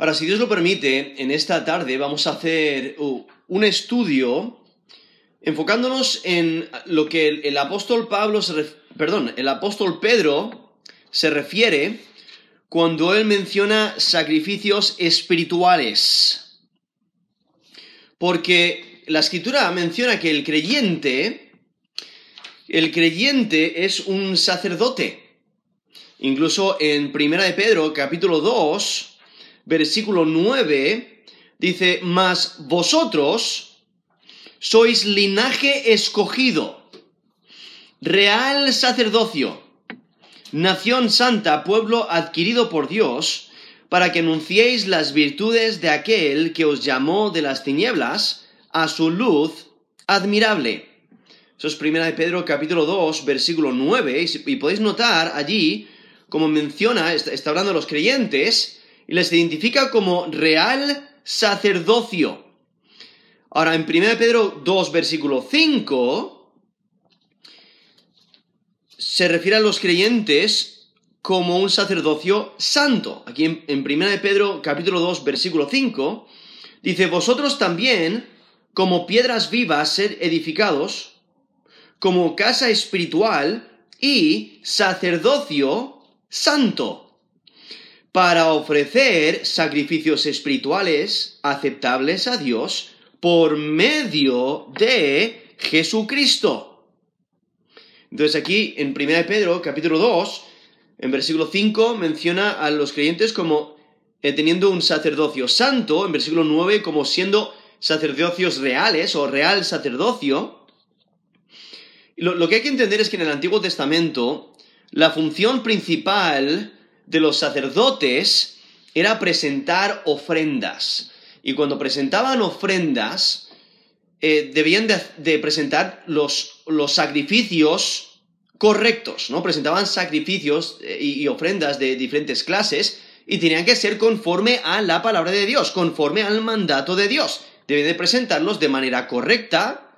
Ahora, si Dios lo permite, en esta tarde vamos a hacer uh, un estudio enfocándonos en lo que el, apóstol Pablo perdón, el apóstol Pedro se refiere cuando él menciona sacrificios espirituales. Porque la escritura menciona que el creyente, el creyente es un sacerdote. Incluso en Primera de Pedro, capítulo 2, versículo 9, dice, mas vosotros sois linaje escogido, real sacerdocio, nación santa, pueblo adquirido por Dios, para que anunciéis las virtudes de aquel que os llamó de las tinieblas a su luz admirable. Eso es Primera de Pedro capítulo 2, versículo 9, y podéis notar allí, como menciona, está hablando de los creyentes, y les identifica como real sacerdocio. Ahora, en 1 Pedro 2, versículo 5, se refiere a los creyentes como un sacerdocio santo. Aquí en, en 1 Pedro capítulo 2, versículo 5, dice, vosotros también, como piedras vivas, ser edificados, como casa espiritual y sacerdocio santo para ofrecer sacrificios espirituales aceptables a Dios por medio de Jesucristo. Entonces aquí en 1 Pedro capítulo 2, en versículo 5, menciona a los creyentes como eh, teniendo un sacerdocio santo, en versículo 9 como siendo sacerdocios reales o real sacerdocio. Lo, lo que hay que entender es que en el Antiguo Testamento la función principal de los sacerdotes era presentar ofrendas. Y cuando presentaban ofrendas, eh, debían de, presentar los, los, sacrificios correctos, ¿no? Presentaban sacrificios eh, y, ofrendas de diferentes clases y tenían que ser conforme a la palabra de Dios, conforme al mandato de Dios. Debían de presentarlos de manera correcta,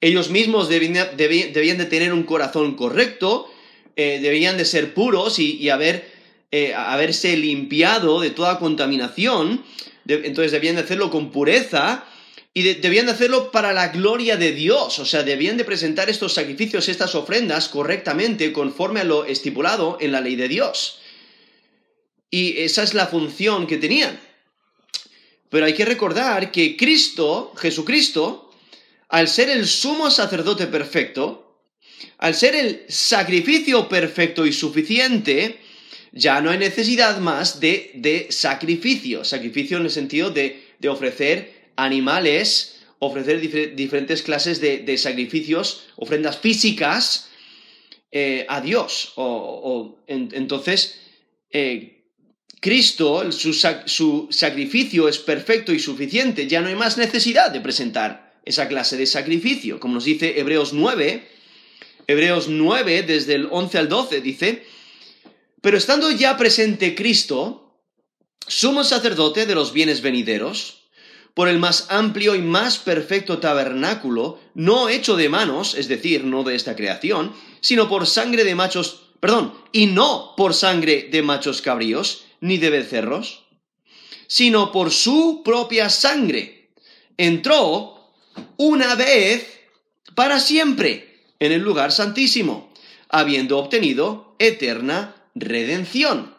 ellos mismos debían de, tener un corazón correcto, eh, debían de ser puros y haber eh, haberse limpiado de toda contaminación, entonces debían de hacerlo con pureza y debían de hacerlo para la gloria de Dios, o sea, debían de presentar estos sacrificios, estas ofrendas correctamente conforme a lo estipulado en la ley de Dios. Y esa es la función que tenían. Pero hay que recordar que Cristo, Jesucristo, al ser el sumo sacerdote perfecto, al ser el sacrificio perfecto y suficiente, ya no hay necesidad más de, sacrificio, sacrificio en el sentido de, ofrecer animales, ofrecer diferentes clases de, sacrificios, ofrendas físicas eh, a Dios. O, entonces, eh, Cristo, su, su sacrificio es perfecto y suficiente, ya no hay más necesidad de presentar esa clase de sacrificio. Como nos dice Hebreos 9, Hebreos 9, desde el 11 al 12, dice, pero estando ya presente Cristo, sumo sacerdote de los bienes venideros, por el más amplio y más perfecto tabernáculo, no hecho de manos, es decir, no de esta creación, sino por sangre de machos, perdón, y no por sangre de machos cabríos, ni de becerros, sino por su propia sangre, entró una vez para siempre en el lugar santísimo, habiendo obtenido eterna redención.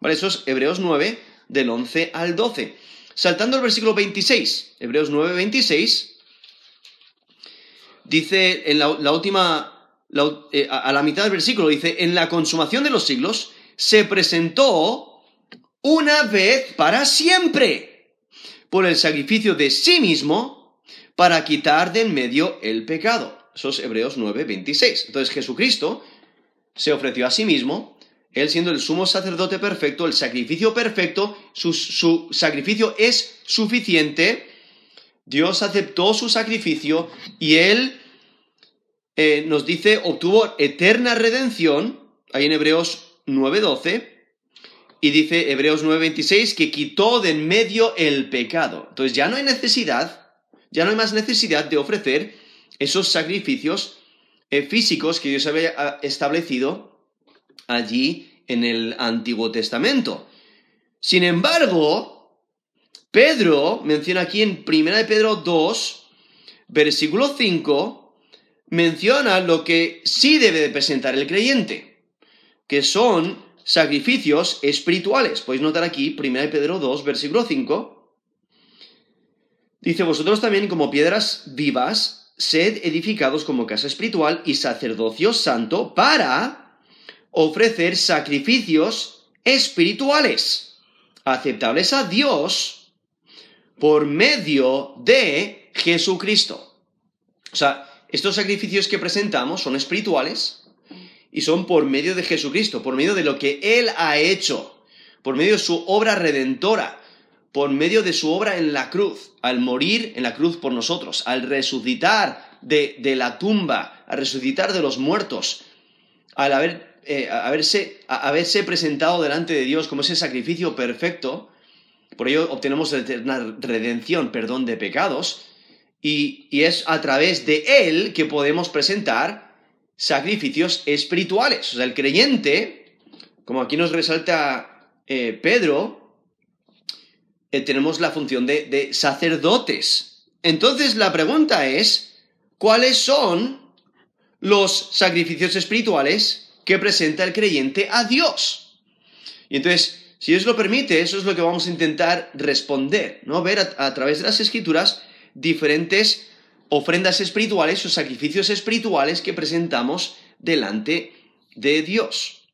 Vale, eso es Hebreos 9, del 11 al 12. Saltando al versículo 26, Hebreos 9, 26, dice en la, última, eh, a la mitad del versículo, dice, en la consumación de los siglos se presentó una vez para siempre por el sacrificio de sí mismo para quitar de en medio el pecado. Eso es Hebreos 9, 26. Entonces Jesucristo se ofreció a sí mismo él siendo el sumo sacerdote perfecto, el sacrificio perfecto, su, sacrificio es suficiente. Dios aceptó su sacrificio y Él eh, nos dice, obtuvo eterna redención, ahí en Hebreos 9.12, y dice Hebreos 9.26 que quitó de en medio el pecado. Entonces ya no hay necesidad, ya no hay más necesidad de ofrecer esos sacrificios eh, físicos que Dios había ah, establecido allí en el Antiguo Testamento. Sin embargo, Pedro menciona aquí en 1 de Pedro 2, versículo 5, menciona lo que sí debe de presentar el creyente, que son sacrificios espirituales. Podéis notar aquí 1 de Pedro 2, versículo 5. Dice, vosotros también como piedras vivas, sed edificados como casa espiritual y sacerdocio santo para ofrecer sacrificios espirituales, aceptables a Dios por medio de Jesucristo. O sea, estos sacrificios que presentamos son espirituales y son por medio de Jesucristo, por medio de lo que Él ha hecho, por medio de su obra redentora, por medio de su obra en la cruz, al morir en la cruz por nosotros, al resucitar de, la tumba, al resucitar de los muertos, al haber, eh, haberse, haberse presentado delante de Dios como ese sacrificio perfecto, por ello obtenemos eterna redención, perdón de pecados, y, es a través de Él que podemos presentar sacrificios espirituales. O sea, el creyente, como aquí nos resalta eh, Pedro, eh, tenemos la función de, de sacerdotes. Entonces la pregunta es, ¿cuáles son los sacrificios espirituales que presenta el creyente a Dios? Y entonces, si Dios lo permite, eso es lo que vamos a intentar responder, ¿no? Ver a, través de las escrituras diferentes ofrendas espirituales o sacrificios espirituales que presentamos delante de Dios.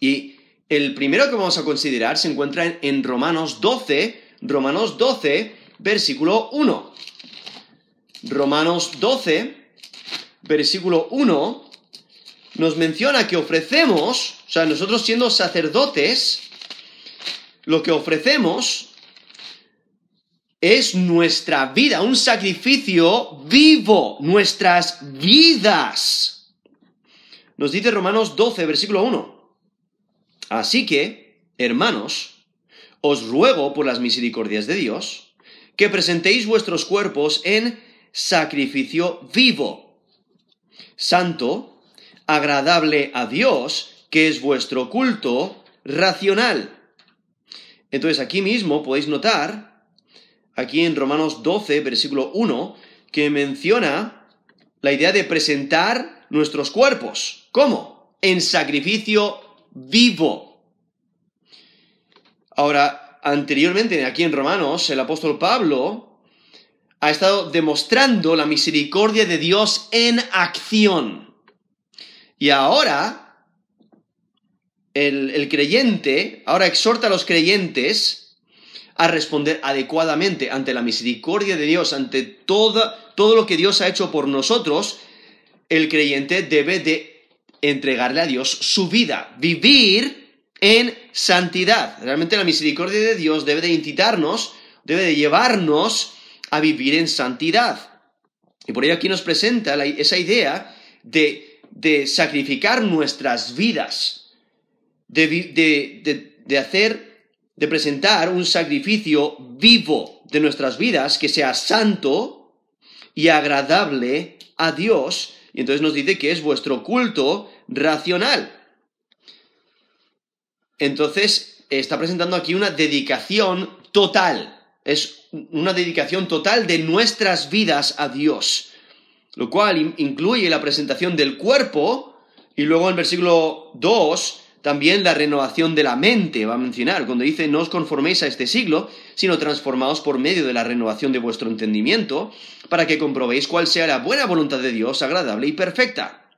Y el primero que vamos a considerar se encuentra en, en Romanos 12, Romanos 12, versículo 1. Romanos 12, versículo 1, nos menciona que ofrecemos, o sea, nosotros siendo sacerdotes, lo que ofrecemos es nuestra vida, un sacrificio vivo, nuestras vidas. Nos dice Romanos 12, versículo 1. Así que, hermanos, os ruego por las misericordias de Dios, que presentéis vuestros cuerpos en sacrificio vivo, santo, agradable a Dios, que es vuestro culto racional. Entonces aquí mismo podéis notar, aquí en Romanos 12, versículo 1, que menciona la idea de presentar nuestros cuerpos. ¿Cómo? En sacrificio vivo. Ahora, anteriormente, aquí en Romanos, el apóstol Pablo ha estado demostrando la misericordia de Dios en acción. Y ahora el, creyente ahora exhorta a los creyentes a responder adecuadamente ante la misericordia de Dios, ante todo lo que Dios ha hecho por nosotros, el creyente debe de entregarle a Dios su vida, vivir en santidad. Realmente la misericordia de Dios debe de incitarnos, debe de llevarnos a vivir en santidad. Y por ello aquí nos presenta esa idea de, de sacrificar nuestras vidas de, hacer, de presentar un sacrificio vivo de nuestras vidas que sea santo y agradable a Dios. Y entonces nos dice que es vuestro culto racional. Entonces está presentando aquí una dedicación total. Es una dedicación total de nuestras vidas a Dios. Lo cual incluye la presentación del cuerpo. Y luego en versículo 2 también la renovación de la mente va a mencionar, cuando dice no os conforméis a este siglo, sino transformaos por medio de la renovación de vuestro entendimiento, para que comprobéis cuál sea la buena voluntad de Dios, agradable y perfecta.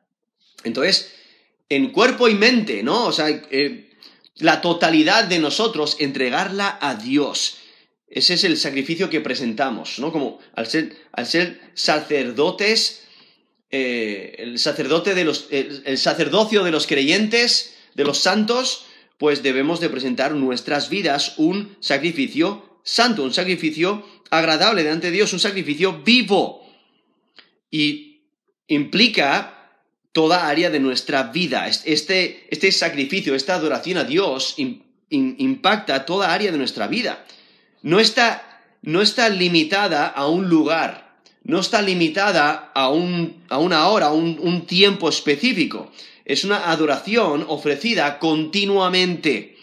Entonces, en cuerpo y mente, ¿no? O sea, eh, la totalidad de nosotros, entregarla a Dios. Ese es el sacrificio que presentamos, ¿no? Como al ser, sacerdotes, eh, el sacerdote de los, sacerdocio de los creyentes, de los santos, pues debemos de presentar nuestras vidas un sacrificio santo, un sacrificio agradable delante de Dios, un sacrificio vivo. Y implica toda área de nuestra vida. Este, este sacrificio, esta adoración a Dios impacta toda área de nuestra vida. No está, no está limitada a un lugar, no está limitada a, un, a una hora, a un tiempo específico es una adoración ofrecida continuamente.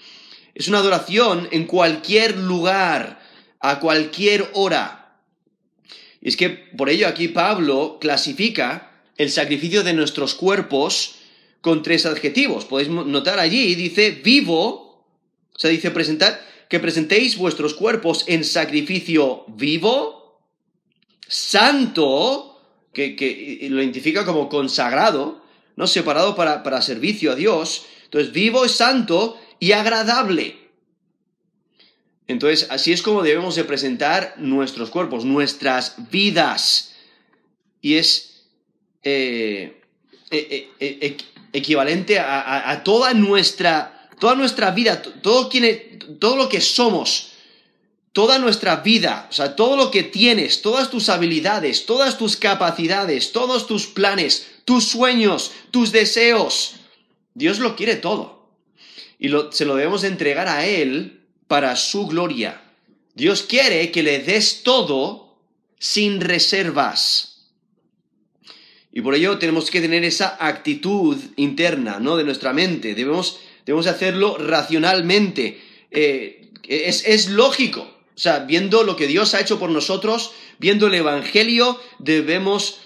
Es una adoración en cualquier lugar, a cualquier hora. Y es que por ello aquí Pablo clasifica el sacrificio de nuestros cuerpos con tres adjetivos. Podéis notar allí, dice vivo, o sea, dice presentar, que presentéis vuestros cuerpos en sacrificio vivo, santo, que, lo identifica como consagrado, ¿no? Separado para, para servicio a Dios. Entonces, vivo es santo y agradable. Entonces, así es como debemos de presentar nuestros cuerpos, nuestras vidas. Y es eh, eh, eh, equivalente a, toda, nuestra, toda nuestra vida, todo, todo lo que somos, toda nuestra vida, o sea, todo lo que tienes, todas tus habilidades, todas tus capacidades, todos tus planes, tus sueños, tus deseos. Dios lo quiere todo. Y se lo debemos entregar a Él para su gloria. Dios quiere que le des todo sin reservas. Y por ello tenemos que tener esa actitud interna, ¿no? De nuestra mente. Debemos, debemos hacerlo racionalmente. Eh, es, es lógico. O sea, viendo lo que Dios ha hecho por nosotros, viendo el Evangelio, debemos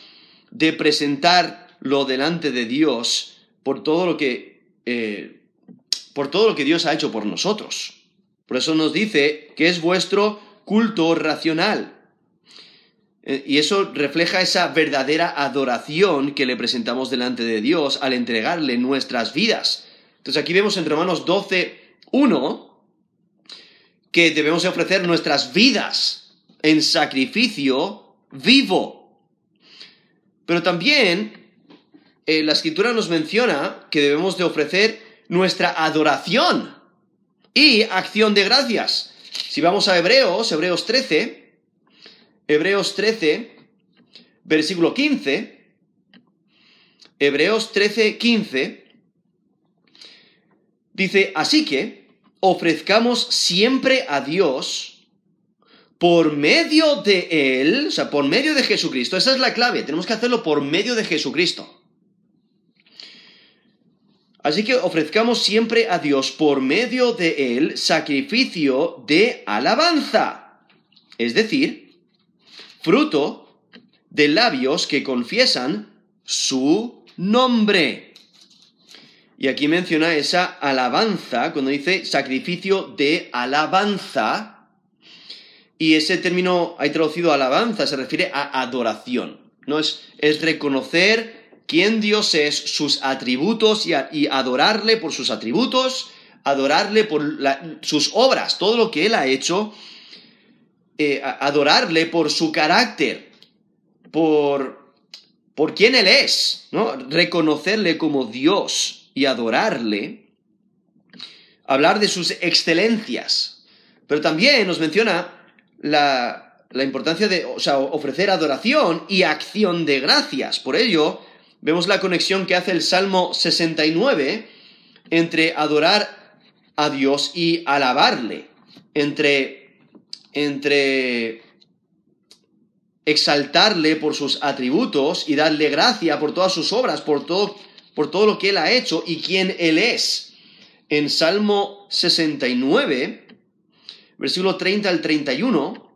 de presentarlo delante de Dios por todo lo que, eh, por todo lo que Dios ha hecho por nosotros. Por eso nos dice que es vuestro culto racional. Eh, y eso refleja esa verdadera adoración que le presentamos delante de Dios al entregarle nuestras vidas. Entonces aquí vemos en Romanos 12, 1, que debemos ofrecer nuestras vidas en sacrificio vivo. Pero también eh, la escritura nos menciona que debemos de ofrecer nuestra adoración y acción de gracias. Si vamos a Hebreos, Hebreos 13, Hebreos 13, versículo 15, Hebreos 13, 15, dice, así que ofrezcamos siempre a Dios por medio de Él, o sea, por medio de Jesucristo. Esa es la clave, tenemos que hacerlo por medio de Jesucristo. Así que ofrezcamos siempre a Dios por medio de él sacrificio de alabanza, es decir, fruto de labios que confiesan su nombre. Y aquí menciona esa alabanza cuando dice sacrificio de alabanza. Y ese término hay traducido alabanza, se refiere a adoración. No es, es reconocer quién Dios es, sus atributos y, adorarle por sus atributos, adorarle por sus obras, todo lo que Él ha hecho, eh, adorarle por su carácter, por, por quién Él es, ¿no? reconocerle como Dios y adorarle, hablar de sus excelencias. Pero también nos menciona la, la importancia de ofrecer adoración y acción de gracias. Por ello, vemos la conexión que hace el Salmo 69 entre adorar a Dios y alabarle, entre, entre exaltarle por sus atributos y darle gracia por todas sus obras, por todo, por todo lo que Él ha hecho y quién Él es. En Salmo 69, versículo 30 al 31,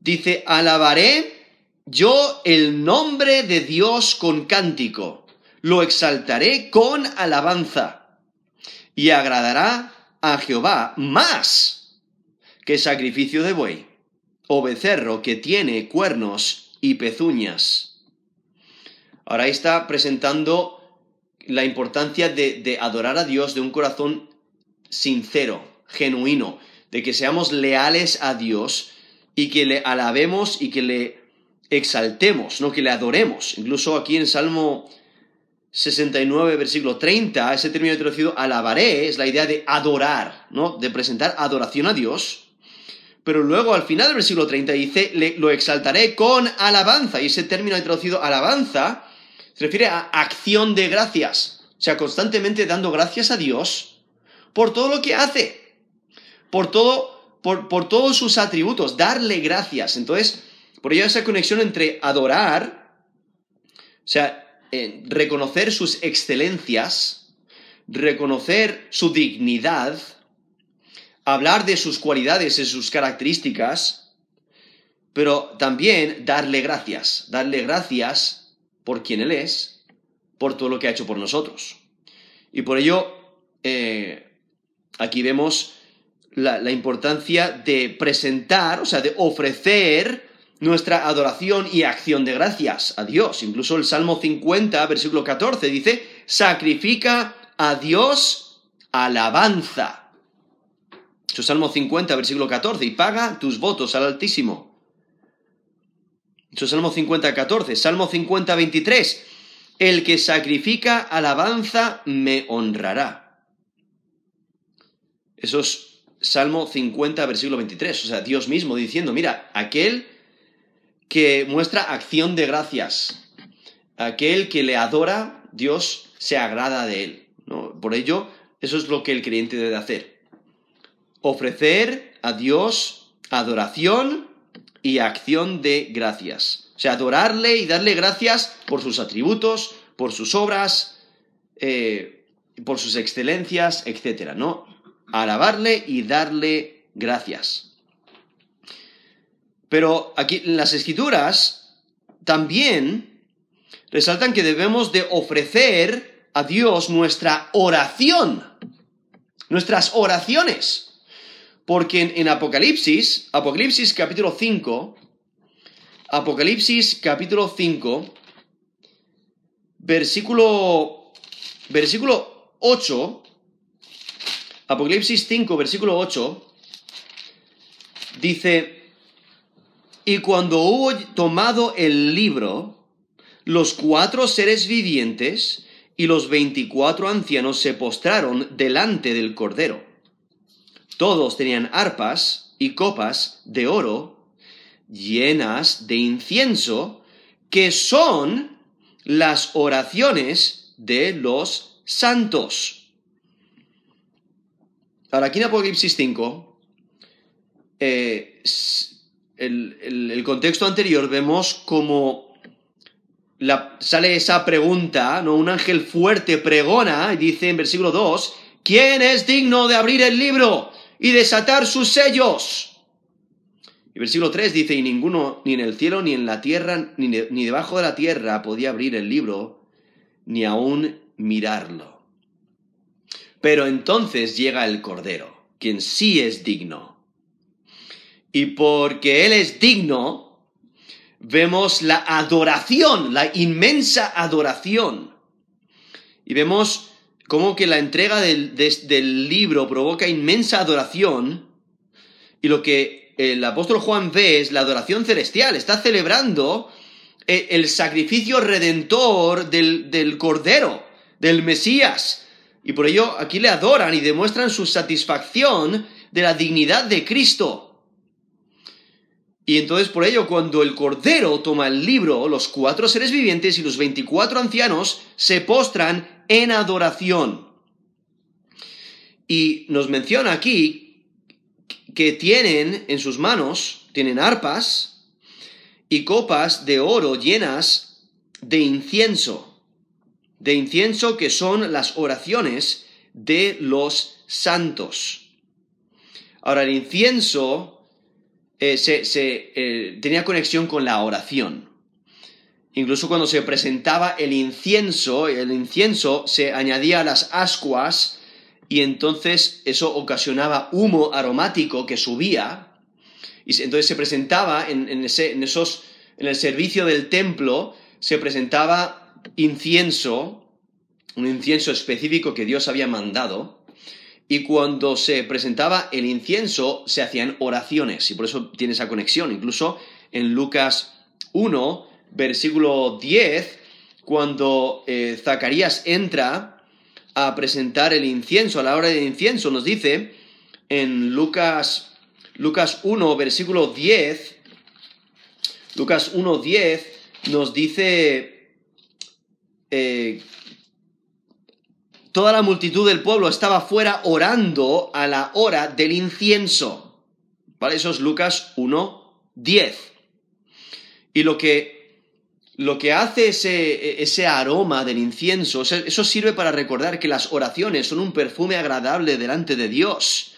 dice, alabaré yo el nombre de Dios con cántico, lo exaltaré con alabanza, y agradará a Jehová más que sacrificio de buey, o becerro que tiene cuernos y pezuñas. Ahora está presentando la importancia de, adorar a Dios de un corazón sincero, genuino, de que seamos leales a Dios y que le alabemos y que le exaltemos, no que le adoremos. Incluso aquí en Salmo 69, versículo 30, ese término traducido alabaré es la idea de adorar, ¿no? De presentar adoración a Dios. Pero luego al final del versículo 30 dice, lo exaltaré con alabanza. Y ese término traducido alabanza se refiere a acción de gracias. O sea, constantemente dando gracias a Dios por todo lo que hace, por todo, por, por todos sus atributos, darle gracias. Entonces, por ello esa conexión entre adorar, o sea, reconocer sus excelencias, reconocer su dignidad, hablar de sus cualidades y sus características, pero también darle gracias, darle gracias por quien Él es, por todo lo que ha hecho por nosotros. Y por ello, eh, aquí vemos la, la importancia de presentar, o sea, de ofrecer nuestra adoración y acción de gracias a Dios. Incluso el Salmo 50, versículo 14, dice, sacrifica a Dios alabanza. Eso Salmo 50, versículo 14, y paga tus votos al Altísimo. Eso Salmo 50, 14. Salmo 50, 23, el que sacrifica alabanza me honrará. Eso es Salmo 50, versículo 23. O sea, Dios mismo diciendo, mira, aquel que muestra acción de gracias. Aquel que le adora, Dios se agrada de él. Por ello, eso es lo que el creyente debe hacer. Ofrecer a Dios adoración y acción de gracias. O sea, adorarle y darle gracias por sus atributos, por sus obras, eh, por sus excelencias, etc. ¿no? Alabarle y darle gracias. Pero aquí en las escrituras también resaltan que debemos de ofrecer a Dios nuestra oración, nuestras oraciones. Porque en, Apocalipsis, Apocalipsis capítulo 5, Apocalipsis capítulo 5, versículo, versículo 8, Apocalipsis 5, versículo 8, dice, y cuando hubo tomado el libro, los cuatro seres vivientes y los veinticuatro ancianos se postraron delante del Cordero. Todos tenían arpas y copas de oro llenas de incienso, que son las oraciones de los santos. Ahora, aquí en Apocalipsis 5, eh, el, contexto anterior vemos como sale esa pregunta, ¿no? Un ángel fuerte pregona y dice en versículo 2, ¿quién es digno de abrir el libro y desatar sus sellos? Y versículo 3 dice, y ninguno, ni en el cielo, ni en la tierra, ni, ni debajo de la tierra podía abrir el libro, ni aún mirarlo. Pero entonces llega el Cordero, quien sí es digno y porque Él es digno, vemos la adoración, la inmensa adoración. Y vemos cómo que la entrega del, libro provoca inmensa adoración. Y lo que el apóstol Juan ve es la adoración celestial. Está celebrando eh, el, sacrificio redentor del, del Cordero, del Mesías. Y por ello aquí le adoran y demuestran su satisfacción de la dignidad de Cristo. Y entonces por ello cuando el Cordero toma el libro, los cuatro seres vivientes y los veinticuatro ancianos se postran en adoración. Y nos menciona aquí que tienen en sus manos, tienen arpas y copas de oro llenas de incienso, de incienso que son las oraciones de los santos. Ahora, el incienso eh, se, eh, tenía conexión con la oración. Incluso cuando se presentaba el incienso, el incienso se añadía a las ascuas y entonces eso ocasionaba humo aromático que subía. Y entonces se presentaba en, ese, en, esos, en el servicio del templo, se presentaba incienso, un incienso específico que Dios había mandado, y cuando se presentaba el incienso se hacían oraciones y por eso tiene esa conexión. Incluso en Lucas 1, versículo 10, cuando eh, Zacarías entra a presentar el incienso, a la hora del incienso, nos dice en Lucas, Lucas 1, versículo 10, Lucas 1, 10, nos dice eh, Toda la multitud del pueblo estaba fuera orando a la hora del incienso. ¿Vale? Eso es Lucas 1, 10. Y lo que, lo que hace ese, ese aroma del incienso, eso sirve para recordar que las oraciones son un perfume agradable delante de Dios.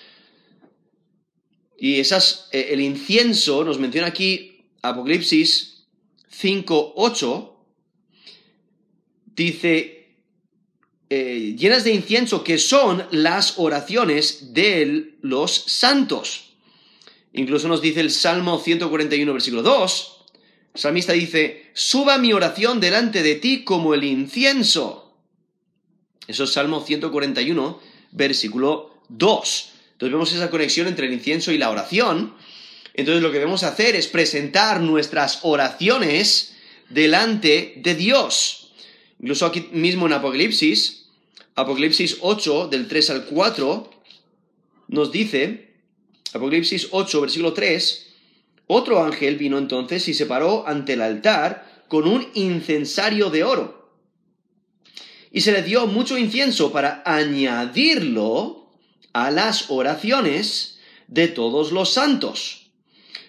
Y esas, eh, el incienso nos menciona aquí Apocalipsis 5, 8, dice, eh, llenas de incienso, que son las oraciones de los santos. Incluso nos dice el Salmo 141, versículo 2, el salmista dice, suba mi oración delante de ti como el incienso. Eso es Salmo 141, versículo 2. Entonces vemos esa conexión entre el incienso y la oración. Entonces lo que debemos hacer es presentar nuestras oraciones delante de Dios. Incluso aquí mismo en Apocalipsis, Apocalipsis 8, del 3 al 4, nos dice, Apocalipsis 8, versículo 3, otro ángel vino entonces y se paró ante el altar con un incensario de oro. Y se le dio mucho incienso para añadirlo a las oraciones de todos los santos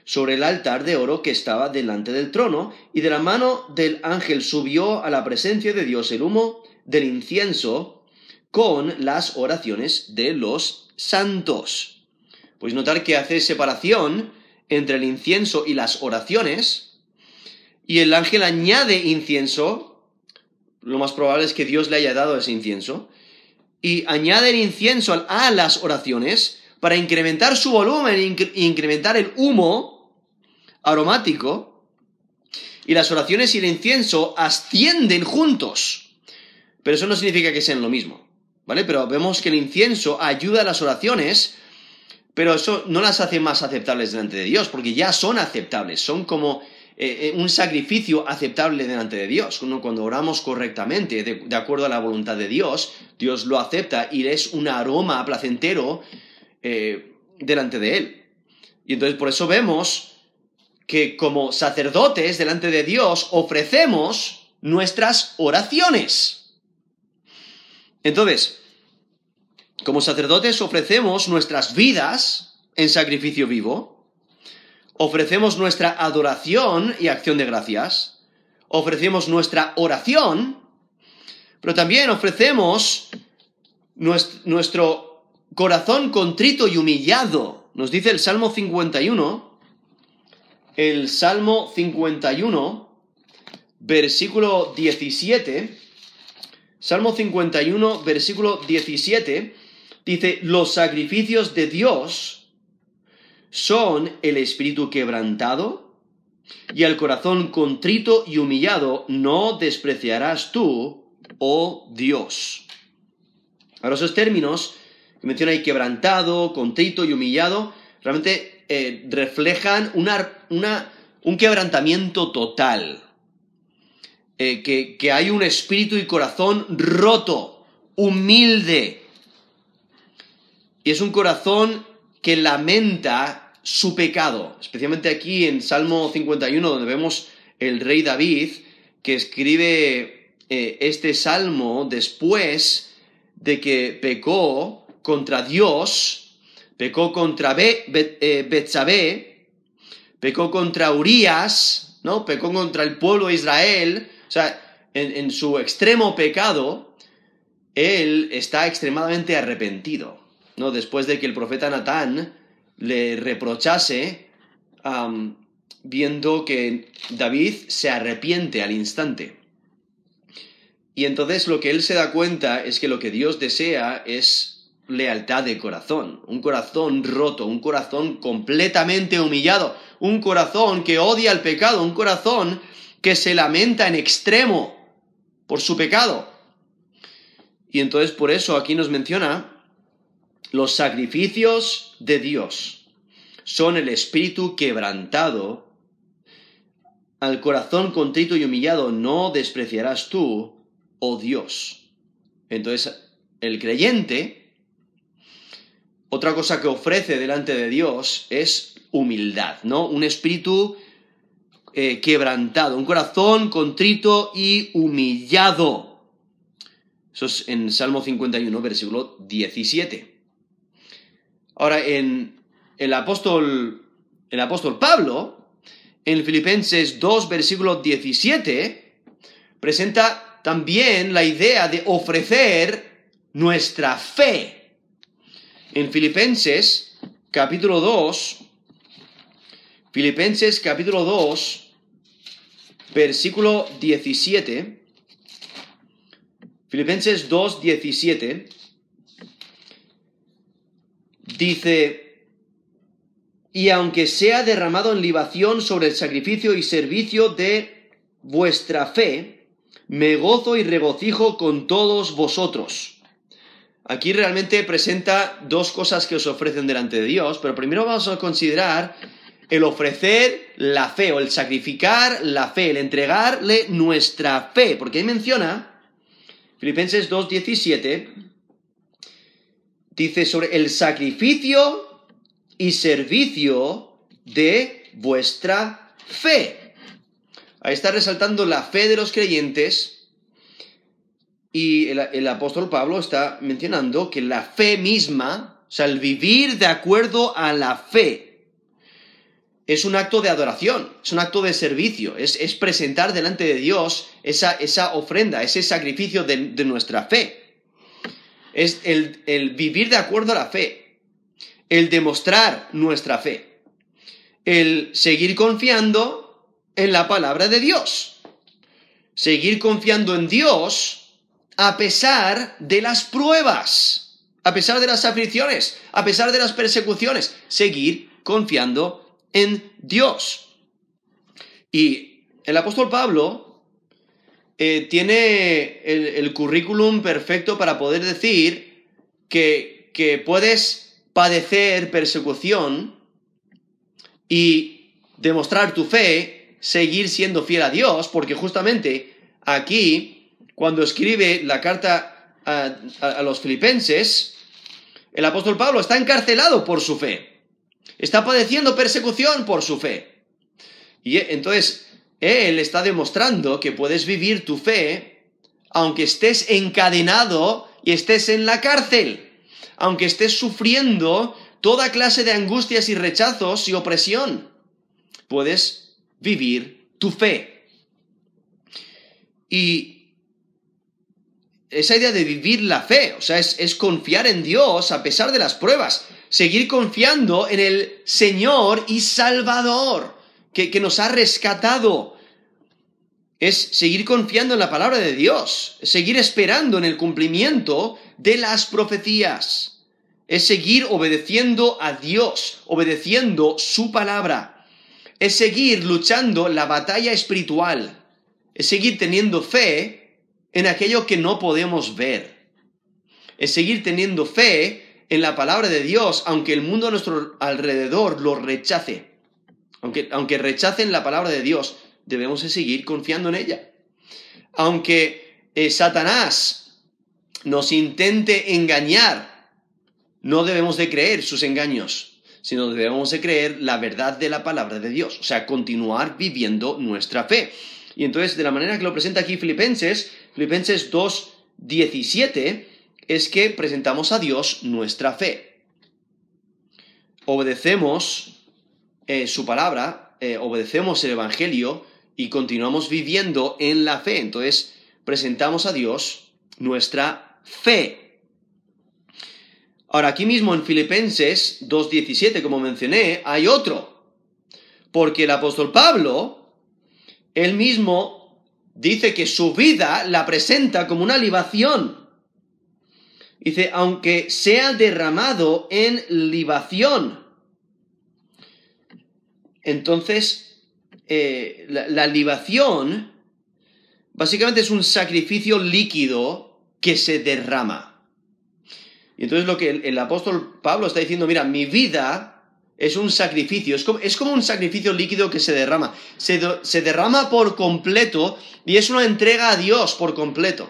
sobre el altar de oro que estaba delante del trono, y de la mano del ángel subió a la presencia de Dios el humo del incienso con las oraciones de los santos. Pues notar que hace separación entre el incienso y las oraciones, y el ángel añade incienso, lo más probable es que Dios le haya dado ese incienso, y añade el incienso a las oraciones para incrementar su volumen e incrementar el humo aromático, y las oraciones y el incienso ascienden juntos. Pero eso no significa que sean lo mismo, ¿vale? Pero vemos que el incienso ayuda a las oraciones pero eso no las hace más aceptables delante de Dios, porque ya son aceptables, son como eh, eh, un sacrificio aceptable delante de Dios. Cuando oramos correctamente, de, acuerdo a la voluntad de Dios, Dios lo acepta y es un aroma placentero eh, delante de Él. Y entonces por eso vemos que como sacerdotes delante de Dios ofrecemos nuestras oraciones. Entonces, como sacerdotes ofrecemos nuestras vidas en sacrificio vivo, ofrecemos nuestra adoración y acción de gracias, ofrecemos nuestra oración, pero también ofrecemos nuestro corazón contrito y humillado. Nos dice el Salmo 51, el Salmo 51, versículo 17, Salmo 51, versículo 17, Dice, los sacrificios de Dios son el espíritu quebrantado y el corazón contrito y humillado no despreciarás tú, oh Dios. Ahora esos términos menciona ahí quebrantado, contrito y humillado, realmente eh, reflejan un quebrantamiento total. Eh, que, que hay un espíritu y corazón roto, humilde, y es un corazón que lamenta su pecado, especialmente aquí en Salmo 51, donde vemos el rey David, que escribe eh, este salmo después de que pecó contra Dios, pecó contra Be, eh, pecó contra Urias, ¿no? Pecó contra el pueblo de Israel, o sea, en, en su extremo pecado, él está extremadamente arrepentido. ¿no? Después de que el profeta Natán le reprochase viendo que David se arrepiente al instante. Y entonces lo que él se da cuenta es que lo que Dios desea es lealtad de corazón, un corazón roto, un corazón completamente humillado, un corazón que odia el pecado, un corazón que se lamenta en extremo por su pecado. Y entonces por eso aquí nos menciona los sacrificios de Dios son el espíritu quebrantado. Al corazón contrito y humillado no despreciarás tú, oh Dios. Entonces, el creyente, otra cosa que ofrece delante de Dios es humildad, ¿no? Un espíritu eh, quebrantado, un corazón contrito y humillado. Eso es en Salmo 51, versículo 17. Ahora, en el apóstol, el apóstol Pablo, en Filipenses 2, versículo 17, presenta también la idea de ofrecer nuestra fe. En Filipenses, capítulo 2, Filipenses capítulo 2, versículo 17. Filipenses 2, 17. Dice, y aunque sea derramado en libación sobre el sacrificio y servicio de vuestra fe, me gozo y regocijo con todos vosotros. Aquí realmente presenta dos cosas que os ofrecen delante de Dios, pero primero vamos a considerar el ofrecer la fe o el sacrificar la fe, el entregarle nuestra fe, porque ahí menciona, Filipenses 2.17, dice sobre el sacrificio y servicio de vuestra fe. Ahí está resaltando la fe de los creyentes y el, apóstol Pablo está mencionando que la fe misma, o sea, el vivir de acuerdo a la fe, es un acto de adoración, es un acto de servicio, es, presentar delante de Dios esa, esa ofrenda, ese sacrificio de, nuestra fe. Es el, el vivir de acuerdo a la fe, el demostrar nuestra fe, el seguir confiando en la palabra de Dios, seguir confiando en Dios a pesar de las pruebas, a pesar de las aflicciones, a pesar de las persecuciones, seguir confiando en Dios. Y el apóstol Pablo eh, tiene el, currículum perfecto para poder decir que, que puedes padecer persecución y demostrar tu fe, seguir siendo fiel a Dios, porque justamente aquí cuando escribe la carta a, los filipenses, el apóstol Pablo está encarcelado por su fe. Está padeciendo persecución por su fe. Y entonces, él está demostrando que puedes vivir tu fe aunque estés encadenado y estés en la cárcel, aunque estés sufriendo toda clase de angustias y rechazos y opresión. Puedes vivir tu fe. Y esa idea de vivir la fe, o sea, es, confiar en Dios a pesar de las pruebas, seguir confiando en el Señor y Salvador que, que nos ha rescatado. Es seguir confiando en la palabra de Dios, es seguir esperando en el cumplimiento de las profecías, es seguir obedeciendo a Dios, obedeciendo su palabra, es seguir luchando la batalla espiritual, es seguir teniendo fe en aquello que no podemos ver. Es seguir teniendo fe en la palabra de Dios, aunque el mundo a nuestro alrededor lo rechace. Aunque, aunque rechacen la palabra de Dios, debemos de seguir confiando en ella. Aunque eh, Satanás nos intente engañar, no debemos de creer sus engaños, sino debemos de creer la verdad de la palabra de Dios, o sea, continuar viviendo nuestra fe. Y entonces, de la manera que lo presenta aquí Filipenses, Filipenses 2, 17, es que presentamos a Dios nuestra fe. Obedecemos eh, su palabra, eh, obedecemos el Evangelio y continuamos viviendo en la fe. Entonces, presentamos a Dios nuestra fe. Ahora, aquí mismo en Filipenses 2.17, como mencioné, hay otro. Porque el apóstol Pablo, él mismo dice que su vida la presenta como una libación. Dice, aunque sea derramado en libación. Entonces, eh, la, libación básicamente es un sacrificio líquido que se derrama. Y entonces lo que el apóstol Pablo está diciendo, mira, mi vida es un sacrificio, es como, un sacrificio líquido que se derrama. Se, derrama por completo y es una entrega a Dios por completo.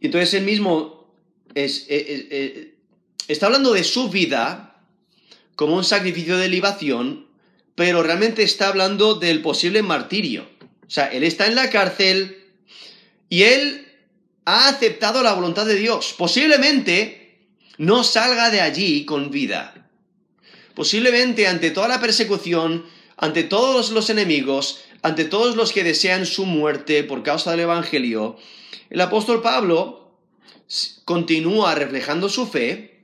Y entonces él mismo es, eh, eh, eh, está hablando de su vida como un sacrificio de libación, pero realmente está hablando del posible martirio. O sea, él está en la cárcel y él ha aceptado la voluntad de Dios. Posiblemente no salga de allí con vida. Posiblemente ante toda la persecución, ante todos los enemigos, ante todos los que desean su muerte por causa del Evangelio, el apóstol Pablo continúa reflejando su fe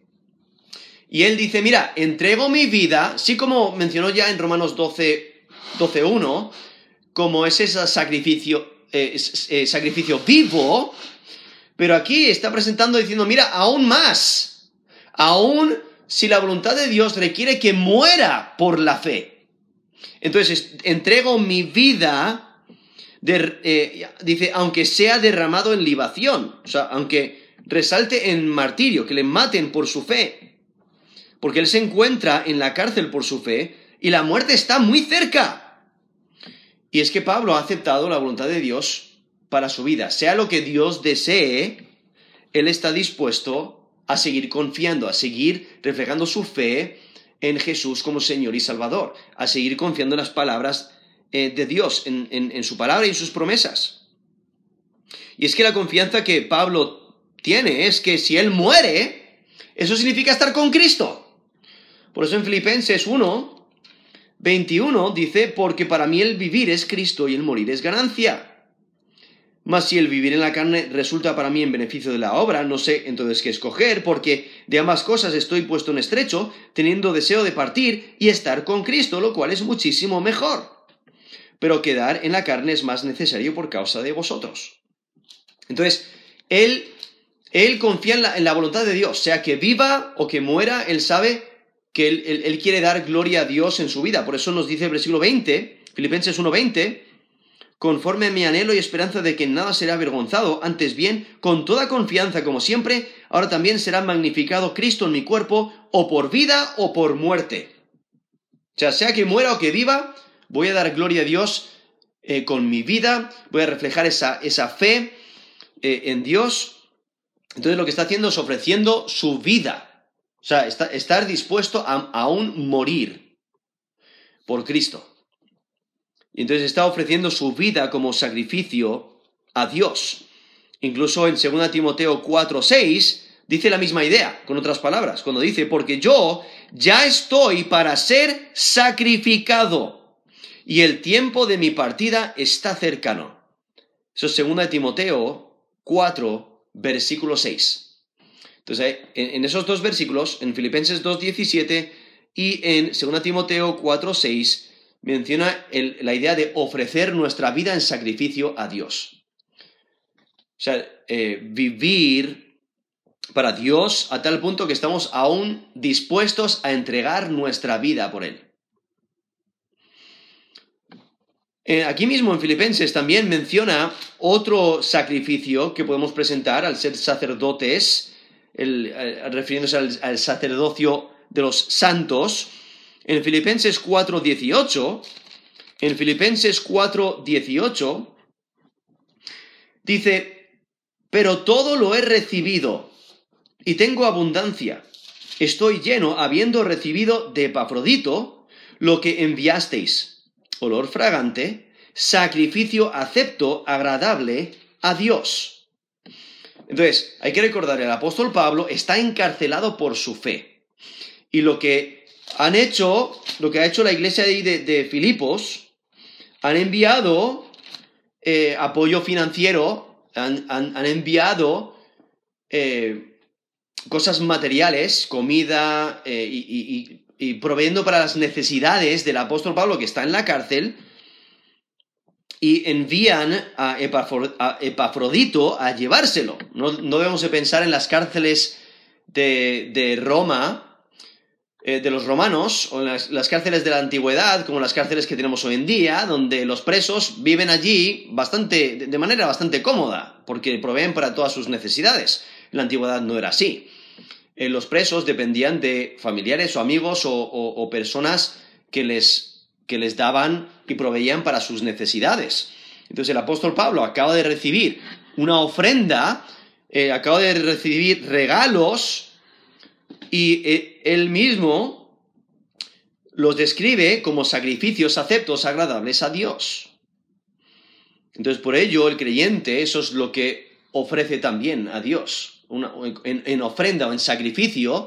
Y él dice, mira, entrego mi vida, sí como mencionó ya en Romanos 12, 12.1, como es ese sacrificio, eh, eh, sacrificio vivo, pero aquí está presentando diciendo, mira, aún más, aún si la voluntad de Dios requiere que muera por la fe. Entonces, entrego mi vida, eh, dice, aunque sea derramado en libación, o sea, aunque resalte en martirio, que le maten por su fe, porque él se encuentra en la cárcel por su fe y la muerte está muy cerca. Y es que Pablo ha aceptado la voluntad de Dios para su vida. Sea lo que Dios desee, él está dispuesto a seguir confiando, a seguir reflejando su fe en Jesús como Señor y Salvador, a seguir confiando en las palabras eh, de Dios, en, en su palabra y en sus promesas. Y es que la confianza que Pablo tiene es que si él muere, eso significa estar con Cristo. Por eso en Filipenses 1, 21 dice, porque para mí el vivir es Cristo y el morir es ganancia. Mas si el vivir en la carne resulta para mí en beneficio de la obra, no sé entonces qué escoger, porque de ambas cosas estoy puesto en estrecho, teniendo deseo de partir y estar con Cristo, lo cual es muchísimo mejor. Pero quedar en la carne es más necesario por causa de vosotros. Entonces, él, él confía en la, voluntad de Dios, sea que viva o que muera, él sabe que él, quiere dar gloria a Dios en su vida. Por eso nos dice el versículo 20, Filipenses 1.20, conforme a mi anhelo y esperanza de que nada será avergonzado, antes bien, con toda confianza como siempre, ahora también será magnificado Cristo en mi cuerpo, o por vida o por muerte. O sea, sea que muera o que viva, voy a dar gloria a Dios eh, con mi vida, voy a reflejar esa, esa fe eh, en Dios. Entonces lo que está haciendo es ofreciendo su vida o sea, estar dispuesto a aún morir por Cristo. Y entonces está ofreciendo su vida como sacrificio a Dios. Incluso en 2 Timoteo 4, 6 dice la misma idea, con otras palabras, cuando dice, porque yo ya estoy para ser sacrificado y el tiempo de mi partida está cercano. Eso es 2 Timoteo 4, versículo 6. Entonces, en, esos dos versículos, en Filipenses 2.17 y en 2 Timoteo 4.6, menciona la idea de ofrecer nuestra vida en sacrificio a Dios. O sea, eh, vivir para Dios a tal punto que estamos aún dispuestos a entregar nuestra vida por Él. Eh, aquí mismo en Filipenses también menciona otro sacrificio que podemos presentar al ser sacerdotes eh, refiriéndose al, sacerdocio de los santos, en Filipenses 4.18, en Filipenses 4.18, dice, pero todo lo he recibido y tengo abundancia. Estoy lleno habiendo recibido de Epafrodito lo que enviasteis, olor fragante, sacrificio acepto, agradable a Dios. Entonces, hay que recordar, el apóstol Pablo está encarcelado por su fe. Y lo que han hecho, lo que ha hecho la iglesia de, de, Filipos, han enviado eh, apoyo financiero, han, enviado eh, cosas materiales, comida eh, y, y para las necesidades del apóstol Pablo que está en la cárcel y envían a, Epafrodito a llevárselo. No, debemos de pensar en las cárceles de, Roma, eh, de los romanos, o en las, cárceles de la antigüedad, como las cárceles que tenemos hoy en día, donde los presos viven allí bastante, de manera bastante cómoda, porque proveen para todas sus necesidades. En la antigüedad no era así. Eh, los presos dependían de familiares o amigos o personas que les que les daban y proveían para sus necesidades. Entonces el apóstol Pablo acaba de recibir una ofrenda, eh, acaba de recibir regalos y eh, él mismo los describe como sacrificios aceptos, agradables a Dios. Entonces por ello el creyente eso es lo que ofrece también a Dios. en ofrenda o en sacrificio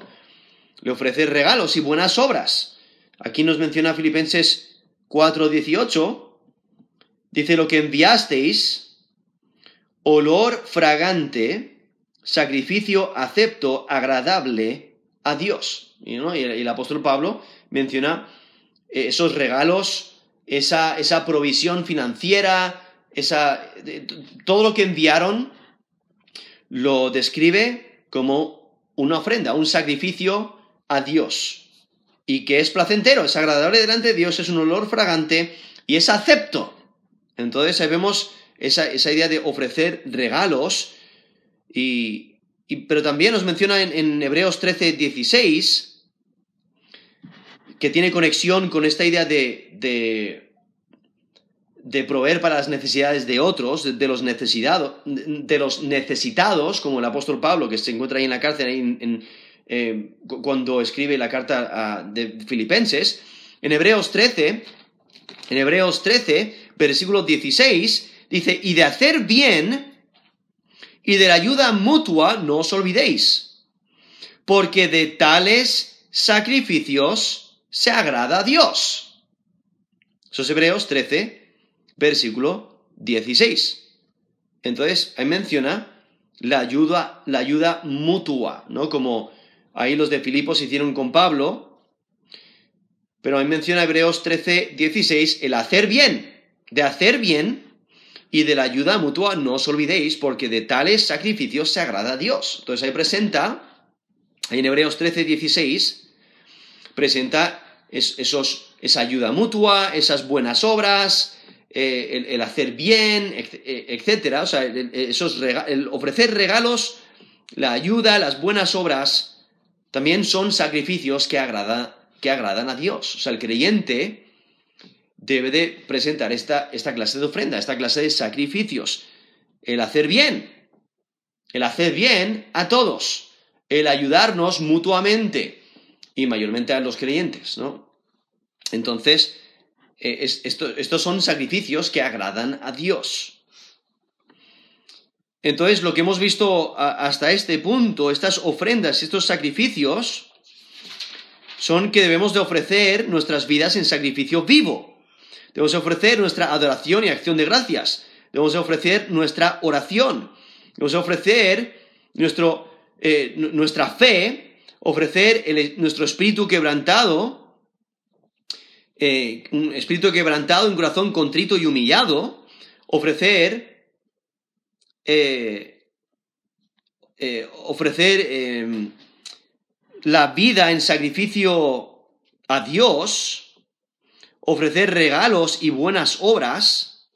le ofrece regalos y buenas obras. Aquí nos menciona Filipenses 4.18, dice lo que enviasteis, olor fragante, sacrificio acepto, agradable a Dios. Y, el, apóstol Pablo menciona eh, esos regalos, esa, esa provisión financiera, esa, todo lo que enviaron, lo describe como una ofrenda, un sacrificio a Dios. Y que es placentero, es agradable delante de Dios, es un olor fragante y es acepto. Entonces ahí vemos esa, idea de ofrecer regalos, y, pero también nos menciona en, Hebreos 13, 16, que tiene conexión con esta idea de, de, proveer para las necesidades de otros, de, los de los necesitados, como el apóstol Pablo, que se encuentra ahí en la cárcel, eh, cuando escribe la carta de Filipenses. En Hebreos 13, en Hebreos 13, versículo 16, dice, y de hacer bien y de la ayuda mutua no os olvidéis, porque de tales sacrificios se agrada a Dios. Eso es Hebreos 13, versículo 16. Entonces, ahí menciona la ayuda, la ayuda mutua, ¿no? Como ahí los de Filipos hicieron con Pablo, pero ahí menciona Hebreos 13, 16, el hacer bien, de hacer bien y de la ayuda mutua no os olvidéis, porque de tales sacrificios se agrada a Dios. Entonces ahí presenta, en Hebreos 13, 16, presenta esos, esa ayuda mutua, esas buenas obras, eh, el, hacer bien, etcétera. O sea, esos el ofrecer regalos, la ayuda, las buenas obras, también son sacrificios que, agrada, que agradan a Dios. O sea, el creyente debe de presentar esta, esta clase de ofrenda, esta clase de sacrificios. El hacer bien, el hacer bien a todos, el ayudarnos mutuamente y mayormente a los creyentes, ¿no? Entonces, eh, estos son sacrificios que agradan a Dios. Entonces, lo que hemos visto hasta este punto, estas ofrendas, estos sacrificios, son que debemos de ofrecer nuestras vidas en sacrificio vivo. Debemos ofrecer nuestra adoración y acción de gracias. Debemos ofrecer nuestra oración. Debemos ofrecer nuestro, eh, nuestra fe, ofrecer nuestro espíritu quebrantado, eh, un espíritu quebrantado, un corazón contrito y humillado, ofrecer, eh, ofrecer la vida en sacrificio a Dios, ofrecer regalos y buenas obras.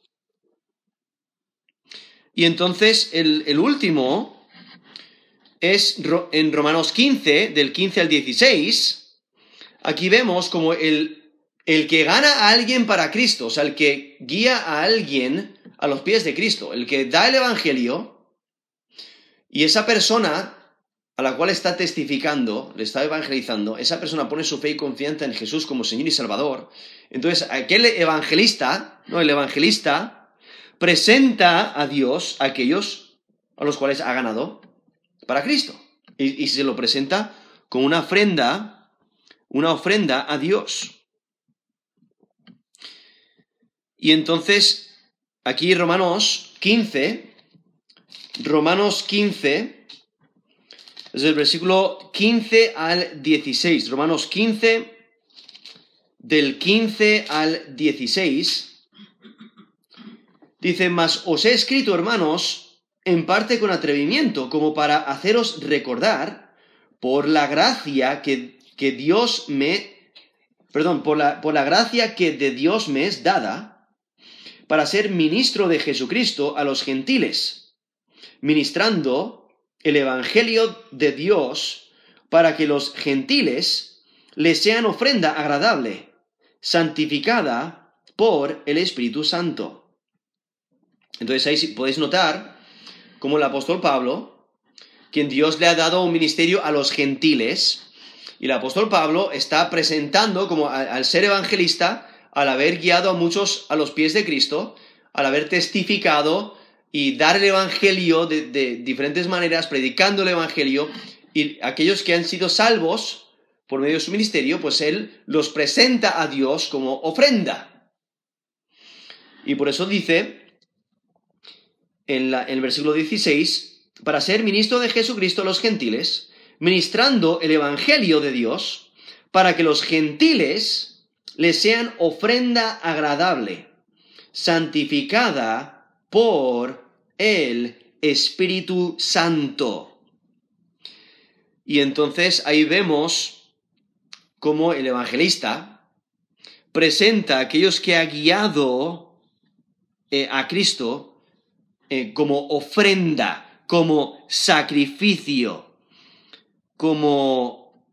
Y entonces el, último es en Romanos 15, del 15 al 16. Aquí vemos como el, el que gana a alguien para Cristo, o sea, el que guía a alguien a los pies de Cristo, el que da el Evangelio, y esa persona a la cual está testificando, le está evangelizando, esa persona pone su fe y confianza en Jesús como Señor y Salvador. Entonces, aquel evangelista, ¿no? El evangelista presenta a Dios a aquellos a los cuales ha ganado para Cristo. Y, se lo presenta con una ofrenda, una ofrenda a Dios. Y entonces, aquí Romanos 15, Romanos 15, es el versículo 15 al 16. Romanos 15, del 15 al 16. Dice, mas os he escrito, hermanos, en parte con atrevimiento, como para haceros recordar, por la gracia que, que Dios me... Perdón, por la, por la gracia que de Dios me es dada, para ser ministro de Jesucristo a los gentiles, ministrando el Evangelio de Dios para que los gentiles les sean ofrenda agradable, santificada por el Espíritu Santo. Entonces ahí podéis notar como el apóstol Pablo, quien Dios le ha dado un ministerio a los gentiles, y el apóstol Pablo está presentando como al ser evangelista, al haber guiado a muchos a los pies de Cristo, al haber testificado y dar el Evangelio de, diferentes maneras, predicando el Evangelio, y aquellos que han sido salvos por medio de su ministerio, pues Él los presenta a Dios como ofrenda. Y por eso dice en, el versículo 16, para ser ministro de Jesucristo a los gentiles, ministrando el Evangelio de Dios para que los gentiles le sean ofrenda agradable, santificada por el Espíritu Santo. Y entonces ahí vemos cómo el evangelista presenta a aquellos que ha guiado eh, a Cristo eh, como ofrenda, como sacrificio, como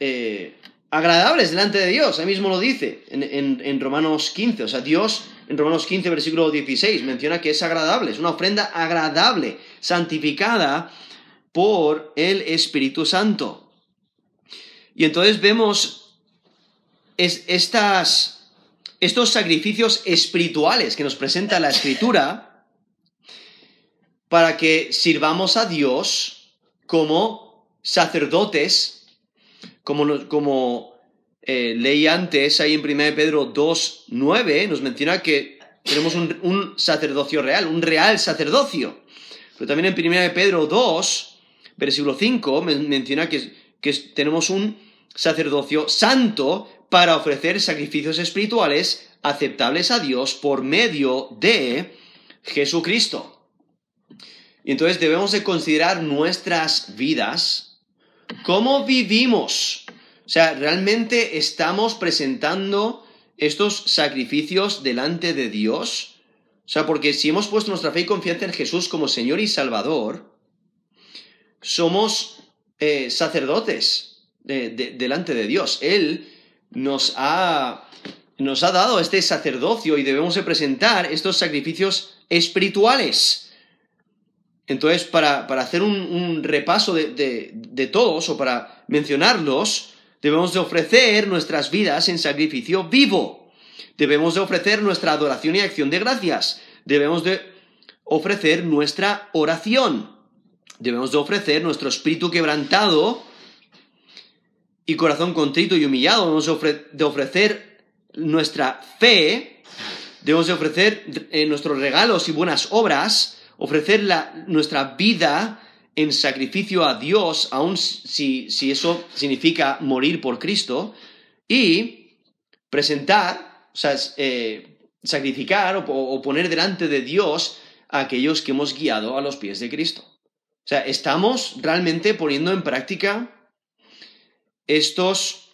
eh, agradables delante de Dios. Ahí mismo lo dice en, en Romanos 15. O sea, Dios en Romanos 15, versículo 16, menciona que es agradable, es una ofrenda agradable, santificada por el Espíritu Santo. Y entonces vemos estas, estos sacrificios espirituales que nos presenta la Escritura para que sirvamos a Dios como sacerdotes, como, como eh, leí antes, ahí en 1 Pedro 2, 9, nos menciona que tenemos un, sacerdocio real, un real sacerdocio. Pero también en 1 Pedro 2, versículo 5, menciona que, que tenemos un sacerdocio santo para ofrecer sacrificios espirituales aceptables a Dios por medio de Jesucristo. Y entonces debemos de considerar nuestras vidas, cómo vivimos o sea, realmente estamos presentando estos sacrificios delante de Dios. O sea, porque si hemos puesto nuestra fe y confianza en Jesús como Señor y Salvador, somos eh, sacerdotes delante de Dios. Él nos ha, nos ha dado este sacerdocio y debemos de presentar estos sacrificios espirituales. Entonces, para, hacer un, repaso de, de, todos o para mencionarlos, Debemos de ofrecer nuestras vidas en sacrificio vivo. Debemos de ofrecer nuestra adoración y acción de gracias. Debemos de ofrecer nuestra oración. Debemos de ofrecer nuestro espíritu quebrantado y corazón contrito y humillado. Debemos de ofrecer nuestra fe. Debemos de ofrecer eh, nuestros regalos y buenas obras. Ofrecer nuestra vida en sacrificio a Dios, aun si, si eso significa morir por Cristo, y presentar, o sea, eh, sacrificar o, poner delante de Dios a aquellos que hemos guiado a los pies de Cristo. O sea, estamos realmente poniendo en práctica estos,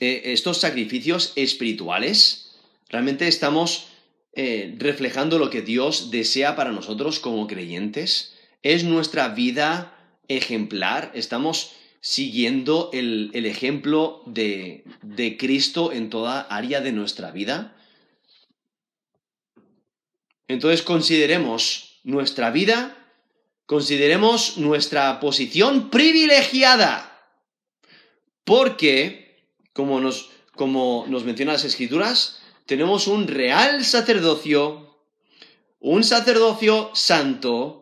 eh, estos sacrificios espirituales. Realmente estamos eh, reflejando lo que Dios desea para nosotros como creyentes. ¿Es nuestra vida ejemplar? ¿Estamos siguiendo el, ejemplo de, de Cristo en toda área de nuestra vida? Entonces consideremos nuestra vida, consideremos nuestra posición privilegiada, porque, como nos, como nos mencionan las escrituras, tenemos un real sacerdocio, un sacerdocio santo,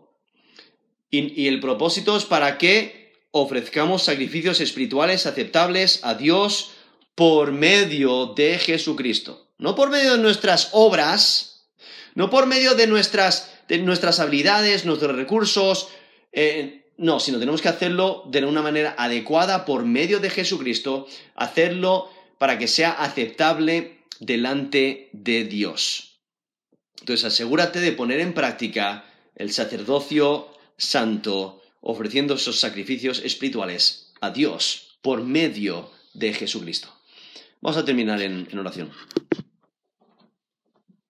y, el propósito es para que ofrezcamos sacrificios espirituales aceptables a Dios por medio de Jesucristo. No por medio de nuestras obras, no por medio de nuestras, de nuestras habilidades, nuestros recursos, eh, no, sino tenemos que hacerlo de una manera adecuada por medio de Jesucristo, hacerlo para que sea aceptable delante de Dios. Entonces asegúrate de poner en práctica el sacerdocio santo, ofreciendo esos sacrificios espirituales a Dios por medio de Jesucristo. Vamos a terminar en, oración.